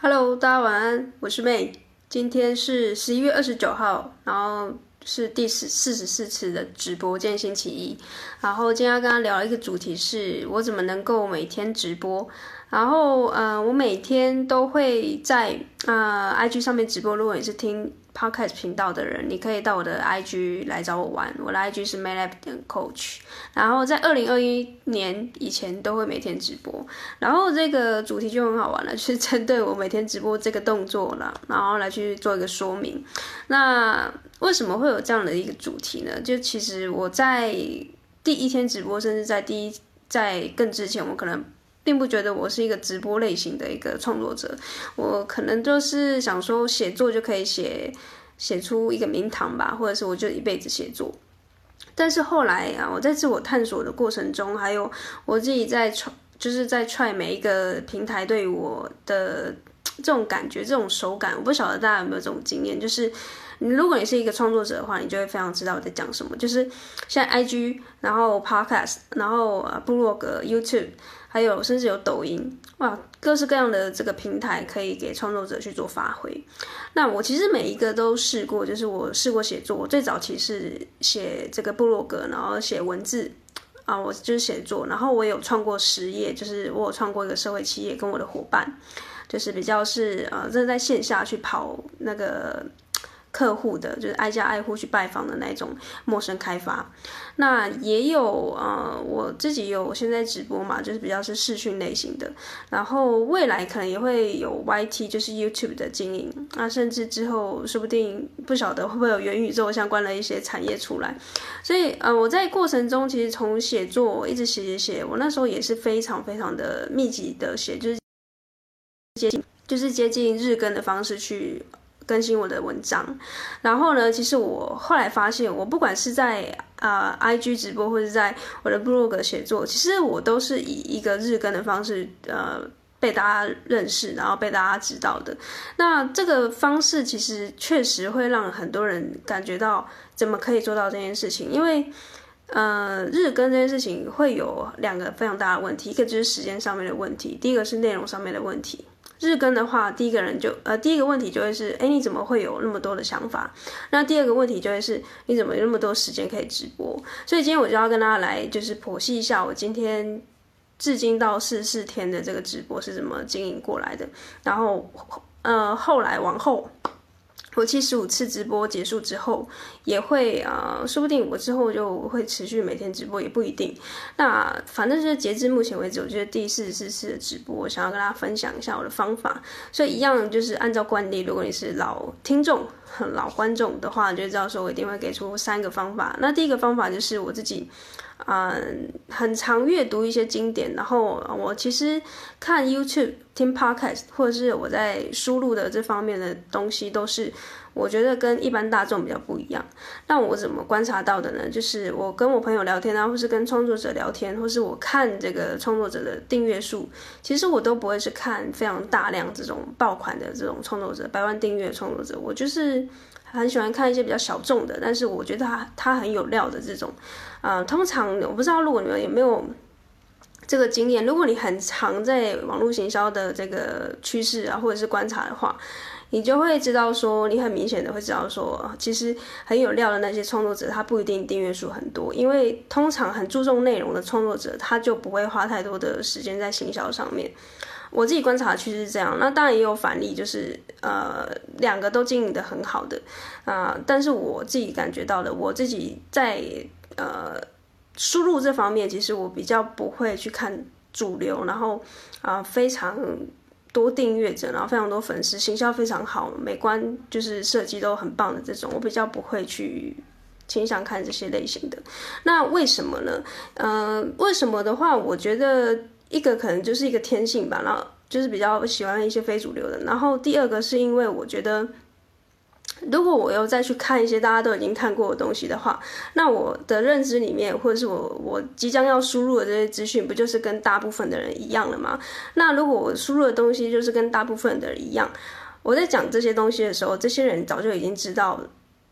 Hello，大家晚安，我是妹。今天是十一月二十九号，然后是第十四十四次的直播，今天星期一。然后今天要跟大家聊一个主题是，我怎么能够每天直播。然后呃，我每天都会在呃 IG 上面直播。如果你是听 Podcast 频道的人，你可以到我的 IG 来找我玩。我的 IG 是 maylab 点 coach。然后在二零二一年以前都会每天直播。然后这个主题就很好玩了，是针对我每天直播这个动作了，然后来去做一个说明。那为什么会有这样的一个主题呢？就其实我在第一天直播，甚至在第一在更之前，我可能。并不觉得我是一个直播类型的一个创作者，我可能就是想说写作就可以写写出一个名堂吧，或者是我就一辈子写作。但是后来啊，我在自我探索的过程中，还有我自己在创，就是在踹每一个平台对我的这种感觉、这种手感，我不晓得大家有没有这种经验，就是。如果你是一个创作者的话，你就会非常知道我在讲什么。就是像 IG，然后 Podcast，然后部落格、YouTube，还有甚至有抖音，哇，各式各样的这个平台可以给创作者去做发挥。那我其实每一个都试过，就是我试过写作。我最早期是写这个部落格，然后写文字啊，我就是写作。然后我有创过实业，就是我有创过一个社会企业，跟我的伙伴，就是比较是呃，这是在线下去跑那个。客户的就是挨家挨户去拜访的那种陌生开发，那也有呃，我自己有现在直播嘛，就是比较是视讯类型的，然后未来可能也会有 YT，就是 YouTube 的经营，那甚至之后说不定不晓得会不会有元宇宙相关的一些产业出来，所以呃，我在过程中其实从写作一直写写写，我那时候也是非常非常的密集的写，就是接近就是接近日更的方式去。更新我的文章，然后呢，其实我后来发现，我不管是在、呃、IG 直播，或者在我的部落格写作，其实我都是以一个日更的方式，呃，被大家认识，然后被大家知道的。那这个方式其实确实会让很多人感觉到，怎么可以做到这件事情？因为，呃，日更这件事情会有两个非常大的问题，一个就是时间上面的问题，第一个是内容上面的问题。日更的话，第一个人就呃，第一个问题就会是，哎，你怎么会有那么多的想法？那第二个问题就会是，你怎么有那么多时间可以直播？所以今天我就要跟大家来，就是剖析一下我今天至今到四十四天的这个直播是怎么经营过来的。然后，呃，后来往后。我七十五次直播结束之后，也会啊、说不定我之后就会持续每天直播，也不一定。那反正就是截至目前为止，我觉得第四十四次的直播，我想要跟大家分享一下我的方法。所以一样就是按照惯例，如果你是老听众、老观众的话，就知道说我一定会给出三个方法。那第一个方法就是我自己。嗯，很常阅读一些经典，然后我其实看 YouTube、听 Podcast，或者是我在输入的这方面的东西，都是我觉得跟一般大众比较不一样。那我怎么观察到的呢？就是我跟我朋友聊天啊，或是跟创作者聊天，或是我看这个创作者的订阅数，其实我都不会是看非常大量这种爆款的这种创作者，百万订阅创作者，我就是。很喜欢看一些比较小众的，但是我觉得他他很有料的这种，呃，通常我不知道如果你们有没有这个经验，如果你很常在网络行销的这个趋势啊，或者是观察的话，你就会知道说，你很明显的会知道说，其实很有料的那些创作者，他不一定订阅数很多，因为通常很注重内容的创作者，他就不会花太多的时间在行销上面。我自己观察的趋势是这样，那当然也有反例，就是呃两个都经营的很好的啊、但是我自己感觉到的，我自己在呃输入这方面，其实我比较不会去看主流，然后啊、非常多订阅者，然后非常多粉丝，形象非常好，美观就是设计都很棒的这种，我比较不会去倾向看这些类型的。那为什么呢？呃，为什么的话，我觉得。一个可能就是一个天性吧，然后就是比较喜欢一些非主流的。然后第二个是因为我觉得，如果我又再去看一些大家都已经看过的东西的话，那我的认知里面，或者是我我即将要输入的这些资讯，不就是跟大部分的人一样了吗？那如果我输入的东西就是跟大部分的人一样，我在讲这些东西的时候，这些人早就已经知道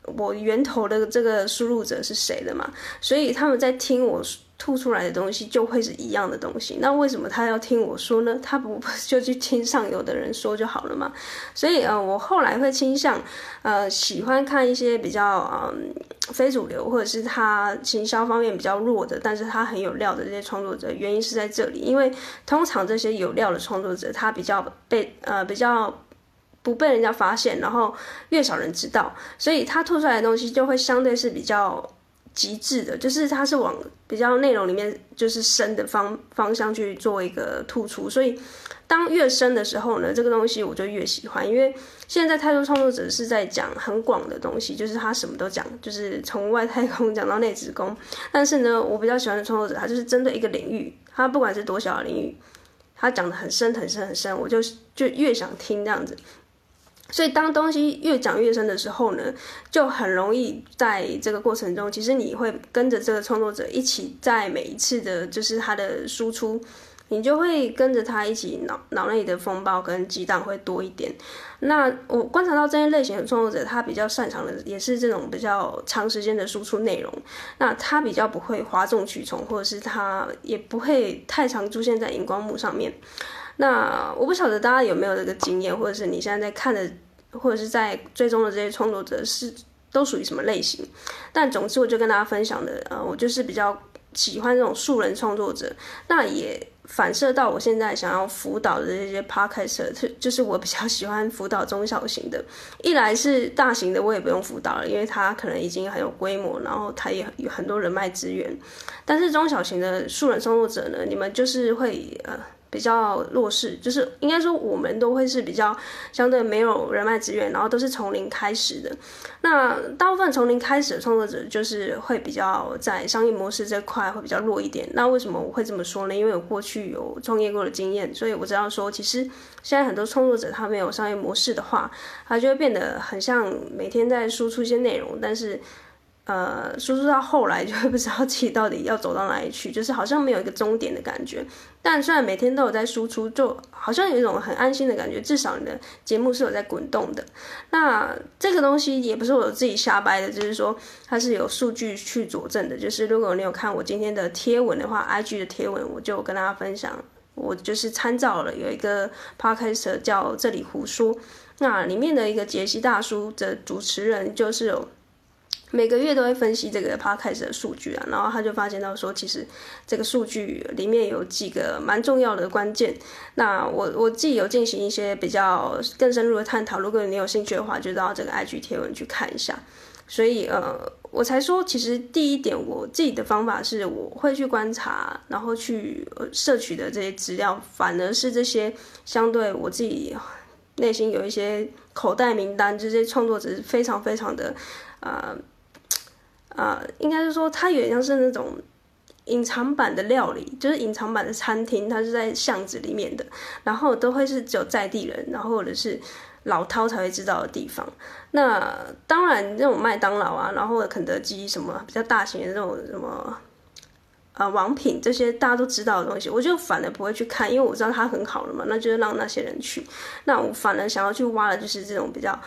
我源头的这个输入者是谁了嘛，所以他们在听我。吐出来的东西就会是一样的东西。那为什么他要听我说呢？他不 就去听上游的人说就好了嘛？所以呃，我后来会倾向呃喜欢看一些比较嗯非主流或者是他行销方面比较弱的，但是他很有料的这些创作者。原因是在这里，因为通常这些有料的创作者，他比较被呃比较不被人家发现，然后越少人知道，所以他吐出来的东西就会相对是比较。极致的，就是它是往比较内容里面就是深的方方向去做一个突出，所以当越深的时候呢，这个东西我就越喜欢，因为现在太多创作者是在讲很广的东西，就是他什么都讲，就是从外太空讲到内子宫，但是呢，我比较喜欢的创作者，他就是针对一个领域，他不管是多小的领域，他讲得很深很深很深，我就就越想听这样子。所以，当东西越讲越深的时候呢，就很容易在这个过程中，其实你会跟着这个创作者一起，在每一次的，就是他的输出，你就会跟着他一起脑脑内的风暴跟激荡会多一点。那我观察到这些类型的创作者，他比较擅长的也是这种比较长时间的输出内容。那他比较不会哗众取宠，或者是他也不会太常出现在荧光幕上面。那我不晓得大家有没有这个经验，或者是你现在在看的，或者是在追踪的这些创作者是都属于什么类型？但总之，我就跟大家分享的，呃，我就是比较喜欢这种素人创作者。那也反射到我现在想要辅导的这些 podcast，就是我比较喜欢辅导中小型的。一来是大型的，我也不用辅导了，因为他可能已经很有规模，然后他也有很多人脉资源。但是中小型的素人创作者呢，你们就是会呃。比较弱势，就是应该说我们都会是比较相对没有人脉资源，然后都是从零开始的。那大部分从零开始的创作者，就是会比较在商业模式这块会比较弱一点。那为什么我会这么说呢？因为我过去有创业过的经验，所以我知道说，其实现在很多创作者他没有商业模式的话，他就会变得很像每天在输出一些内容，但是。呃，输出到后来就会不知道自己到底要走到哪里去，就是好像没有一个终点的感觉。但虽然每天都有在输出，就好像有一种很安心的感觉，至少你的节目是有在滚动的。那这个东西也不是我自己瞎掰的，就是说它是有数据去佐证的。就是如果你有看我今天的贴文的话，IG 的贴文，我就跟大家分享，我就是参照了有一个 Podcast 叫这里胡说，那里面的一个杰西大叔的主持人就是有。每个月都会分析这个 podcast 的数据啊，然后他就发现到说，其实这个数据里面有几个蛮重要的关键。那我我自己有进行一些比较更深入的探讨，如果你有兴趣的话，就到这个 IG 贴文去看一下。所以呃，我才说，其实第一点，我自己的方法是我会去观察，然后去摄取的这些资料，反而是这些相对我自己内心有一些口袋名单，这些创作者是非常非常的呃。啊、呃，应该是说，它有点像是那种隐藏版的料理，就是隐藏版的餐厅，它是在巷子里面的，然后都会是只有在地人，然后或者是老饕才会知道的地方。那当然，这种麦当劳啊，然后肯德基什么比较大型的这种什么啊、呃、王品这些大家都知道的东西，我就反而不会去看，因为我知道它很好了嘛，那就是让那些人去。那我反而想要去挖的就是这种比较。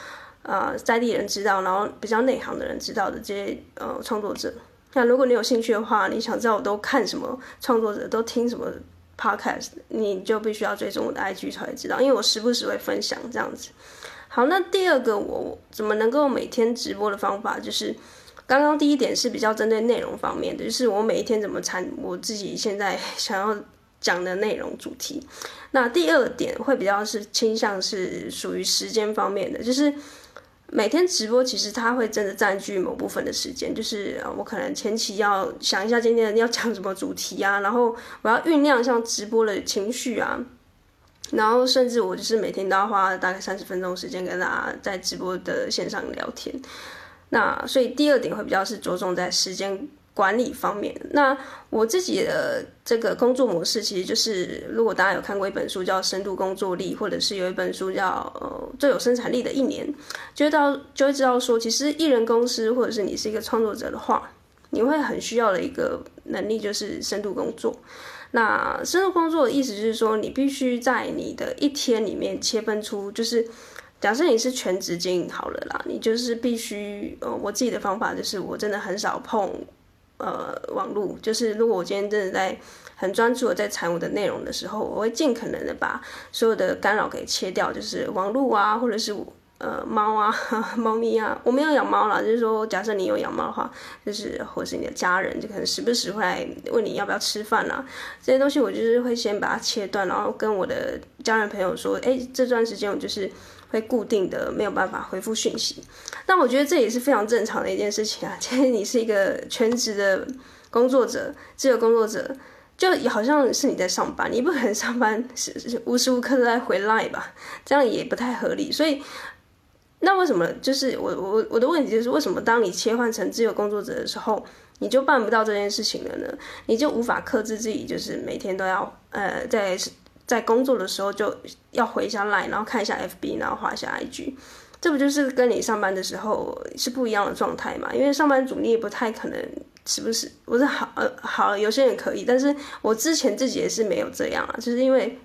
呃，在地人知道，然后比较内行的人知道的这些呃创作者。那如果你有兴趣的话，你想知道我都看什么创作者，都听什么 podcast，你就必须要追踪我的 IG 才会知道，因为我时不时会分享这样子。好，那第二个我怎么能够每天直播的方法，就是刚刚第一点是比较针对内容方面的，就是我每一天怎么产我自己现在想要讲的内容主题。那第二点会比较是倾向是属于时间方面的，就是。每天直播其实它会真的占据某部分的时间，就是我可能前期要想一下今天要讲什么主题啊，然后我要酝酿像直播的情绪啊，然后甚至我就是每天都要花大概三十分钟时间跟大家在直播的线上聊天。那所以第二点会比较是着重在时间。管理方面，那我自己的这个工作模式，其实就是，如果大家有看过一本书叫《深度工作力》，或者是有一本书叫《最有生产力的一年》，就会到就会知道说，其实艺人公司或者是你是一个创作者的话，你会很需要的一个能力就是深度工作。那深度工作的意思就是说，你必须在你的一天里面切分出，就是假设你是全职经营好了啦，你就是必须呃，我自己的方法就是，我真的很少碰。呃网络，就是如果我今天真的在很专注的在产我的内容的时候，我会尽可能的把所有的干扰给切掉，就是网络啊，或者是呃猫啊、猫咪啊，我没有养猫啦，就是说假设你有养猫的话，就是或是你的家人，就可能时不时会来问你要不要吃饭啦，这些东西我就是会先把它切断，然后跟我的家人朋友说，哎，这段时间我就是会固定的没有办法回复讯息，那我觉得这也是非常正常的一件事情啊，其 实你是一个全职的工作者，自由工作者。就好像是你在上班，你不可能上班是是无时无刻都在回来吧，这样也不太合理。所以，那为什么就是我我我的问题就是为什么当你切换成自由工作者的时候，你就办不到这件事情了呢？你就无法克制自己，就是每天都要呃在在工作的时候就要回一下 Line，然后看一下 FB，然后滑一下 IG，这不就是跟你上班的时候是不一样的状态嘛？因为上班族你也不太可能。是不是？不是好呃好，有些人可以，但是我之前自己也是没有这样啊，就是因为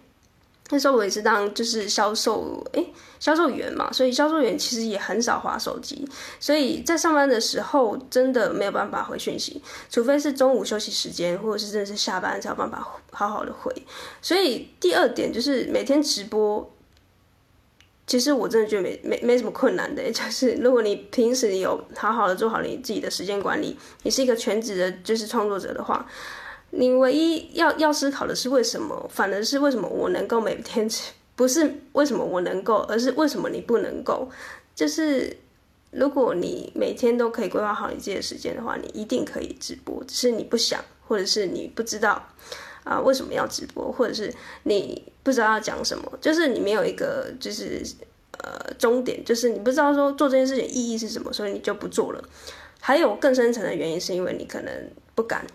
那时候我也是当就是销售诶销售员嘛，所以销售员其实也很少滑手机，所以在上班的时候真的没有办法回讯息，除非是中午休息时间或者是真的是下班才有办法好好的回。所以第二点就是每天直播。其实我真的觉得没没没什么困难的，就是如果你平时有好好的做好你自己的时间管理，你是一个全职的，就是创作者的话，你唯一要要思考的是为什么，反而是为什么我能够每天，不是为什么我能够，而是为什么你不能够。就是如果你每天都可以规划好你自己的时间的话，你一定可以直播，只是你不想，或者是你不知道。啊，为什么要直播？或者是你不知道要讲什么？就是你没有一个，就是呃终点，就是你不知道说做这件事情意义是什么，所以你就不做了。还有更深层的原因，是因为你可能不敢。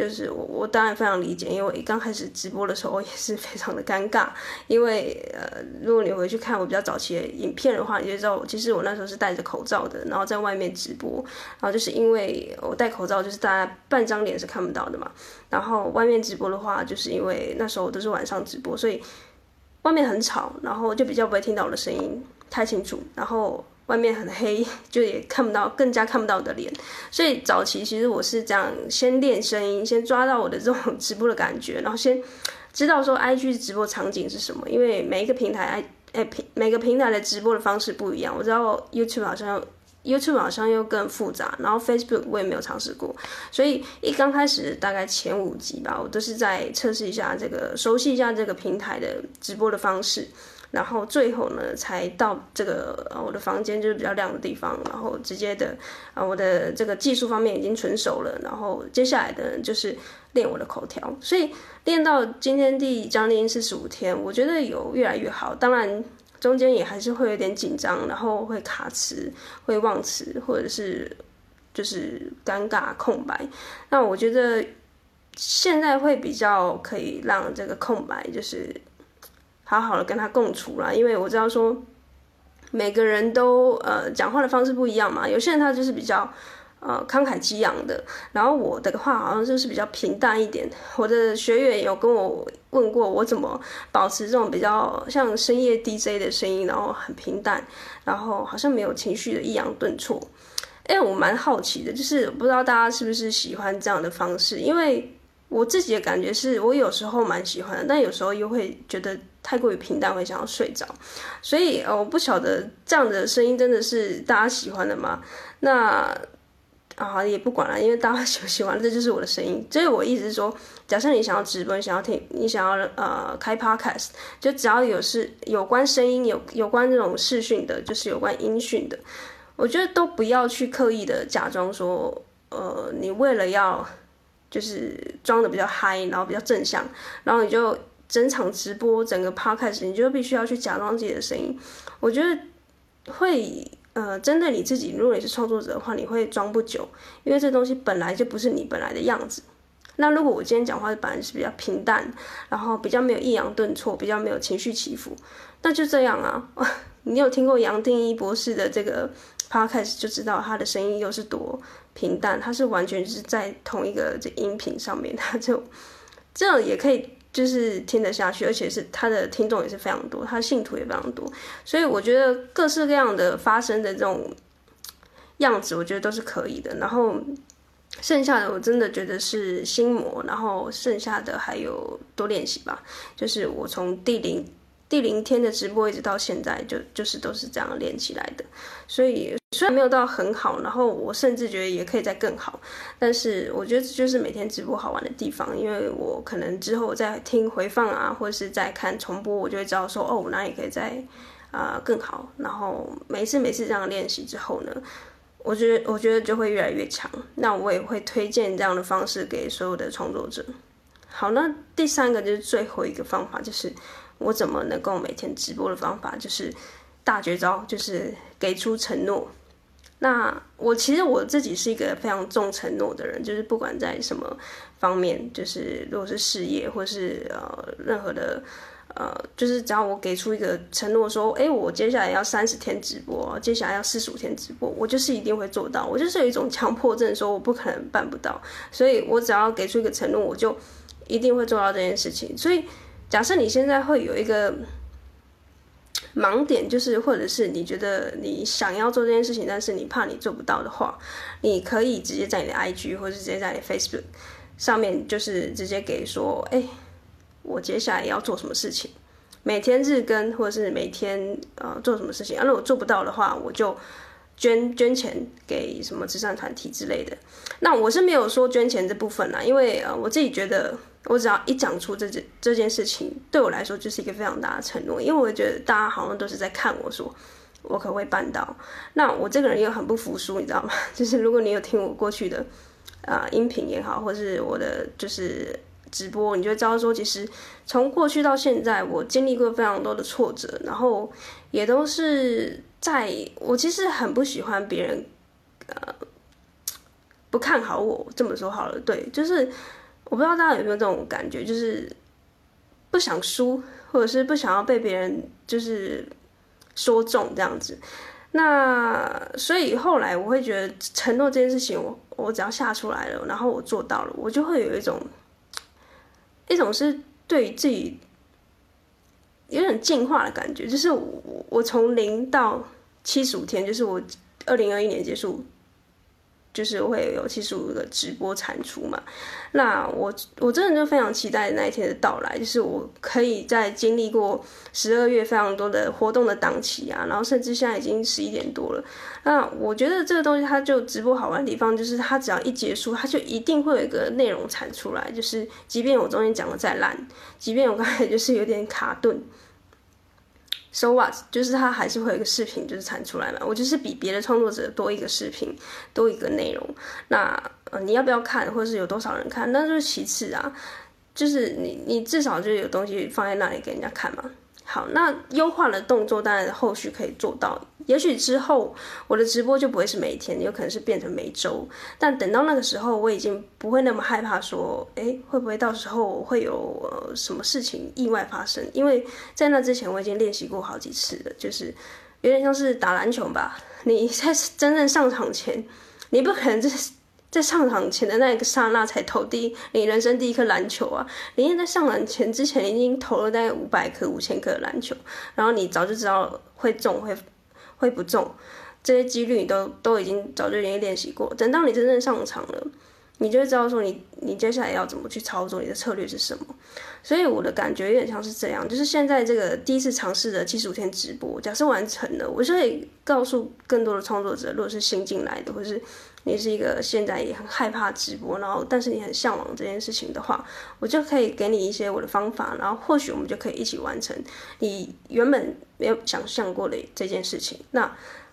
就是我，我当然非常理解，因为我刚开始直播的时候也是非常的尴尬。因为呃，如果你回去看我比较早期的影片的话，你就知道，其实我那时候是戴着口罩的，然后在外面直播。然后就是因为我戴口罩，就是大家半张脸是看不到的嘛。然后外面直播的话，就是因为那时候都是晚上直播，所以外面很吵，然后就比较不会听到我的声音太清楚。然后。外面很黑，就也看不到，更加看不到我的脸。所以早期其实我是这样，先练声音，先抓到我的这种直播的感觉，然后先知道说 IG 直播场景是什么。因为每一个平台，哎哎每个平台的直播的方式不一样。我知道 YouTube 好像 YouTube 好像又更复杂，然后 Facebook 我也没有尝试过。所以一刚开始大概前五集吧，我都是在测试一下这个，熟悉一下这个平台的直播的方式。然后最后呢，才到这个呃我的房间就是比较亮的地方，然后直接的啊我的这个技术方面已经纯熟了，然后接下来的就是练我的口条，所以练到今天第将近四十五天，我觉得有越来越好。当然中间也还是会有点紧张，然后会卡词、会忘词，或者是就是尴尬空白。那我觉得现在会比较可以让这个空白就是。好好的跟他共处啦，因为我知道说每个人都呃讲话的方式不一样嘛，有些人他就是比较呃慷慨激昂的，然后我的话好像就是比较平淡一点。我的学员有跟我问过我怎么保持这种比较像深夜 DJ 的声音，然后很平淡，然后好像没有情绪的抑扬顿挫。哎，我蛮好奇的，就是不知道大家是不是喜欢这样的方式，因为我自己的感觉是我有时候蛮喜欢的，但有时候又会觉得。太过于平淡会想要睡着，所以呃，我不晓得这样的声音真的是大家喜欢的吗？那啊也不管了，因为大家喜不喜欢，这就是我的声音。所以我意思是说，假设你想要直播，想要听，你想要呃开 podcast，就只要有是有关声音、有有关这种视讯的，就是有关音讯的，我觉得都不要去刻意的假装说，呃，你为了要就是装的比较嗨，然后比较正向，然后你就。整场直播，整个 podcast，你就必须要去假装自己的声音。我觉得会呃，针对你自己，如果你是创作者的话，你会装不久，因为这东西本来就不是你本来的样子。那如果我今天讲话本来是比较平淡，然后比较没有抑扬顿挫，比较没有情绪起伏，那就这样啊。你有听过杨定一博士的这个 podcast，就知道他的声音又是多平淡，他是完全是在同一个这音频上面，他就这样也可以。就是听得下去，而且是他的听众也是非常多，他的信徒也非常多，所以我觉得各式各样的发生的这种样子，我觉得都是可以的。然后剩下的我真的觉得是心魔，然后剩下的还有多练习吧。就是我从第零第零天的直播一直到现在就，就是都是这样练起来的。所以虽然没有到很好，然后我甚至觉得也可以再更好，但是我觉得这就是每天直播好玩的地方。因为我可能之后再听回放啊，或者是再看重播，我就会知道说哦，我哪里可以再啊、更好。然后每次每次这样练习之后呢，我觉得我觉得就会越来越强，那我也会推荐这样的方式给所有的创作者。好，那第三个就是最后一个方法，就是我怎么能够每天直播的方法，就是大绝招，就是给出承诺。那我其实我自己是一个非常重承诺的人，就是不管在什么方面，就是如果是事业或是呃任何的。呃，就是只要我给出一个承诺，说，哎，我接下来要三十天直播，接下来要四十五天直播，我就是一定会做到。我就是有一种强迫症，说我不可能办不到，所以我只要给出一个承诺，我就一定会做到这件事情。所以，假设你现在会有一个盲点，就是或者是你觉得你想要做这件事情，但是你怕你做不到的话，你可以直接在你的 IG 或者直接在你 Facebook 上面，就是直接给说，哎。我接下来要做什么事情？每天日更，或者是每天呃做什么事情？啊，如果做不到的话，我就捐捐钱给什么慈善团体之类的。那我是没有说捐钱这部分啦，因为呃我自己觉得，我只要一讲出这件这件事情，对我来说就是一个非常大的承诺。因为我觉得大家好像都是在看我说，我可不可以办到？那我这个人又很不服输，你知道吗？就是如果你有听我过去的啊、音频也好，或是我的就是。直播，你就会知道说，其实从过去到现在，我经历过非常多的挫折，然后也都是在我其实很不喜欢别人，呃，不看好我。这么说好了，对，就是我不知道大家有没有这种感觉，就是不想输，或者是不想要被别人就是说中这样子。那所以后来我会觉得承诺这件事情我，我只要下出来了，然后我做到了，我就会有一种。一种是对自己有点进化的感觉，就是我我从零到七十五天，就是我二零二一年结束。就是会有七十五个直播产出嘛，那我我真的就非常期待那一天的到来，就是我可以在经历过十二月非常多的活动的档期啊，然后甚至现在已经十一点多了，那我觉得这个东西它就直播好玩的地方，就是它只要一结束，它就一定会有一个内容产出来，就是即便我中间讲的再烂，即便我刚才就是有点卡顿。So what？就是它还是会有一个视频，就是产出来嘛。我就是比别的创作者多一个视频，多一个内容。那呃，你要不要看，或者是有多少人看，那就是其次啊。就是你，你至少就有东西放在那里给人家看嘛。好，那优化的动作当然后续可以做到。也许之后我的直播就不会是每天，有可能是变成每周。但等到那个时候，我已经不会那么害怕说，哎，会不会到时候会有什么事情意外发生？因为在那之前我已经练习过好几次了，就是有点像是打篮球吧。你在 真正上场前，你不可能就是。在上场前的那一个刹那才投第，你人生第一颗篮球啊！你现在上篮前之前已经投了大概五百颗、五千颗的篮球，然后你早就知道会中会会不中，这些几率你都都已经早就已经练习过。等到你真正上场了。你就会知道说你你接下来要怎么去操作，你的策略是什么。所以我的感觉有点像是这样，就是现在这个第一次尝试的七十五天直播，假设完成了，我就会告诉更多的创作者，如果是新进来的，或是你是一个现在也很害怕直播，然后但是你很向往这件事情的话，我就可以给你一些我的方法，然后或许我们就可以一起完成你原本没有想象过的这件事情。那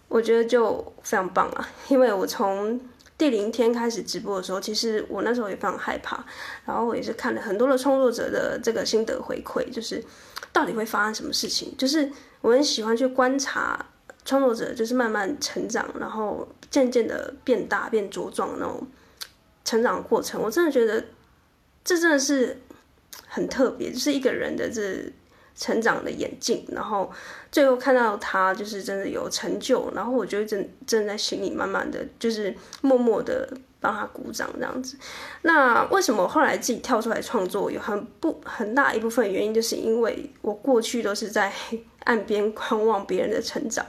我觉得就非常棒啊，因为我从第零天开始直播的时候，其实我那时候也非常害怕，然后我也是看了很多的创作者的这个心得回馈，就是到底会发生什么事情。就是我很喜欢去观察创作者，就是慢慢成长，然后渐渐的变大、变茁壮那种成长过程。我真的觉得这真的是很特别，就是一个人的这。成长的演进，然后最后看到他就是真的有成就，然后我就正正在心里慢慢的就是默默的帮他鼓掌这样子。那为什么后来自己跳出来创作？有很不很大一部分原因，就是因为我过去都是在岸边观望别人的成长，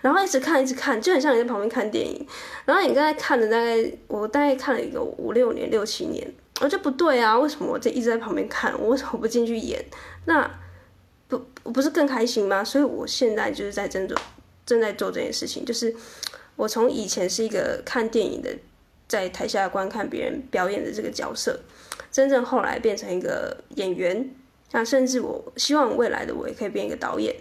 然后一直看一直看，就很像你在旁边看电影。然后你刚才看了大概，我大概看了一个五六年、六七年，我就不对啊，为什么我这一直在旁边看？我为什么不进去演？那我不是更开心吗？所以我现在就是在正做正在做这件事情，就是我从以前是一个看电影的，在台下观看别人表演的这个角色，真正后来变成一个演员。那甚至我希望未来的我也可以变一个导演，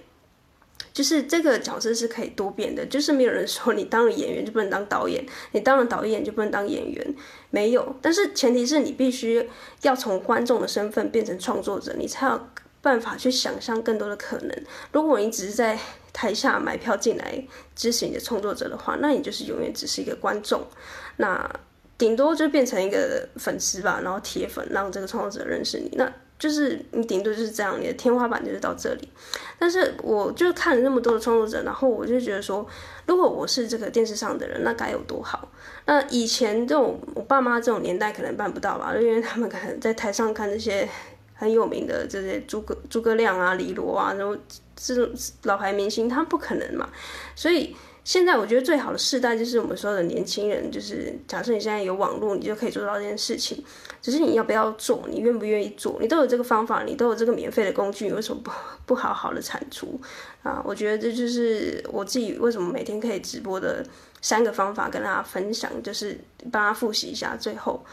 就是这个角色是可以多变的，就是没有人说你当了演员就不能当导演，你当了导演就不能当演员，没有。但是前提是你必须要从观众的身份变成创作者，你才有办法去想象更多的可能。如果你只是在台下买票进来支持你的创作者的话，那你就是永远只是一个观众，那顶多就变成一个粉丝吧，然后铁粉让这个创作者认识你。那就是你顶多就是这样，你的天花板就是到这里。但是我就看了那么多的创作者，然后我就觉得说，如果我是这个电视上的人，那该有多好。那以前这种我爸妈这种年代可能办不到吧，因为他们可能在台上看那些很有名的这些诸葛诸葛亮啊、李罗啊，然后这种老牌明星，他不可能嘛，所以。现在我觉得最好的世代就是我们说的年轻人，就是假设你现在有网络，你就可以做到这件事情。只是你要不要做，你愿不愿意做，你都有这个方法，你都有这个免费的工具，你为什么不 不好好的产出啊？我觉得这就是我自己为什么每天可以直播的三个方法跟大家分享，就是帮他复习一下最后。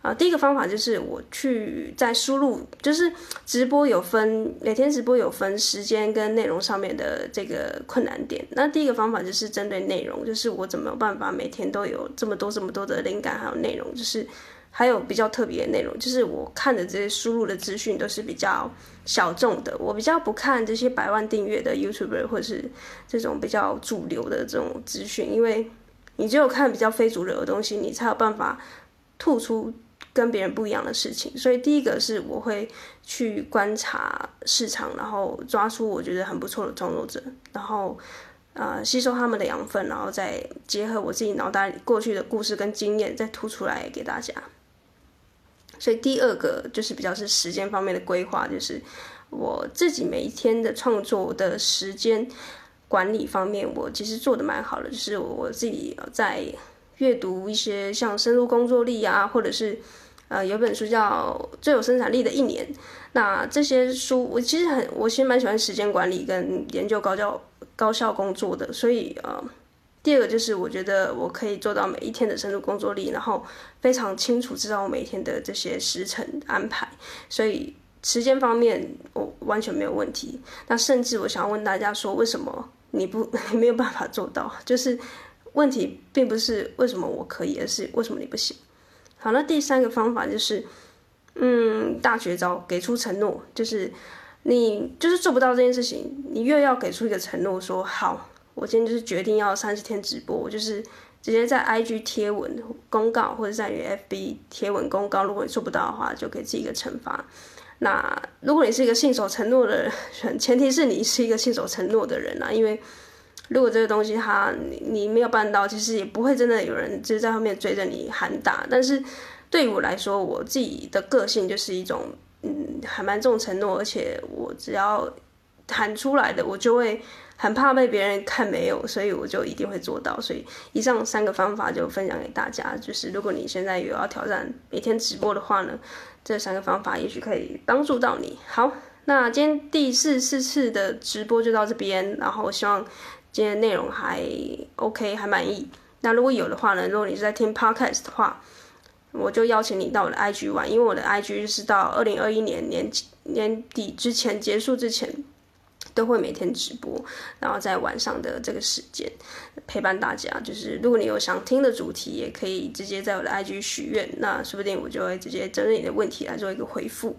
啊，第一个方法就是我去在输入，就是直播有分每天直播有分时间跟内容上面的这个困难点。那第一个方法就是针对内容，就是我怎么办法每天都有这么多这么多的灵感还有内容，就是还有比较特别的内容，就是我看的这些输入的资讯都是比较小众的，我比较不看这些百万订阅的 YouTuber 或者是这种比较主流的这种资讯，因为你只有看比较非主流的东西，你才有办法吐出。跟别人不一样的事情，所以第一个是我会去观察市场，然后抓出我觉得很不错的创作者，然后呃吸收他们的养分，然后再结合我自己脑袋里过去的故事跟经验，再突出来给大家。所以第二个就是比较是时间方面的规划，就是我自己每一天的创作的时间管理方面，我其实做得蛮好的，就是我自己在阅读一些像深度工作力啊，或者是。呃，有本书叫《最有生产力的一年》，那这些书我其实很，我其实蛮喜欢时间管理跟研究高效高效工作的，所以呃，第二个就是我觉得我可以做到每一天的深度工作力，然后非常清楚知道我每天的这些时程安排，所以时间方面我完全没有问题。那甚至我想要问大家说，为什么你不 没有办法做到？就是问题并不是为什么我可以，而是为什么你不行？好，那第三个方法就是，嗯，大绝招，给出承诺，就是你就是做不到这件事情，你越要给出一个承诺，说好，我今天就是决定要三十天直播，我就是直接在 IG 贴文公告，或者在于 FB 贴文公告，如果你做不到的话，就给自己一个惩罚。那如果你是一个信守承诺的人，前提是你是一个信守承诺的人啊，因为。如果这个东西他你你没有办到，其实也不会真的有人就是在后面追着你喊打。但是对于我来说，我自己的个性就是一种嗯还蛮重承诺，而且我只要喊出来的，我就会很怕被别人看没有，所以我就一定会做到。所以以上三个方法就分享给大家，就是如果你现在有要挑战每天直播的话呢，这三个方法也许可以帮助到你。好，那今天第四四次的直播就到这边，然后希望。今天内容还 OK，还满意。那如果有的话呢？如果你是在听 Podcast 的话，我就邀请你到我的 IG 玩，因为我的 IG 是到二零二一年年年底之前结束之前，都会每天直播，然后在晚上的这个时间陪伴大家。就是如果你有想听的主题，也可以直接在我的 IG 许愿，那说不定我就会直接针对你的问题来做一个回复。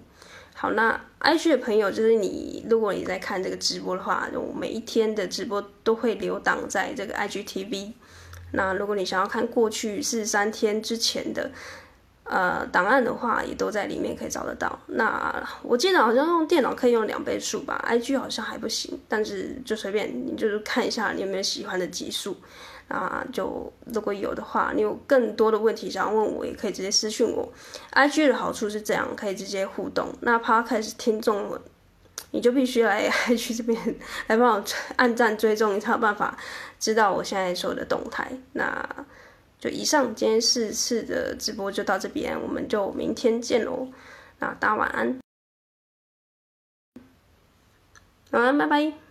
好，那 IG 的朋友就是你，如果你在看这个直播的话，我每一天的直播都会留档在这个 IGTV。那如果你想要看过去四十三天之前的呃档案的话，也都在里面可以找得到。那我记得好像用电脑可以用两倍速吧，IG 好像还不行，但是就随便你就是看一下你有没有喜欢的集数。啊，就如果有的话，你有更多的问题想要问我，也可以直接私信我。IG 的好处是这样，可以直接互动。那 Podcast 听众你就必须来 IG 这边来帮我按赞追踪，你才有办法知道我现在所有的动态。那就以上，今天四次的直播就到这边，我们就明天见喽。那大家晚安，晚安，拜拜。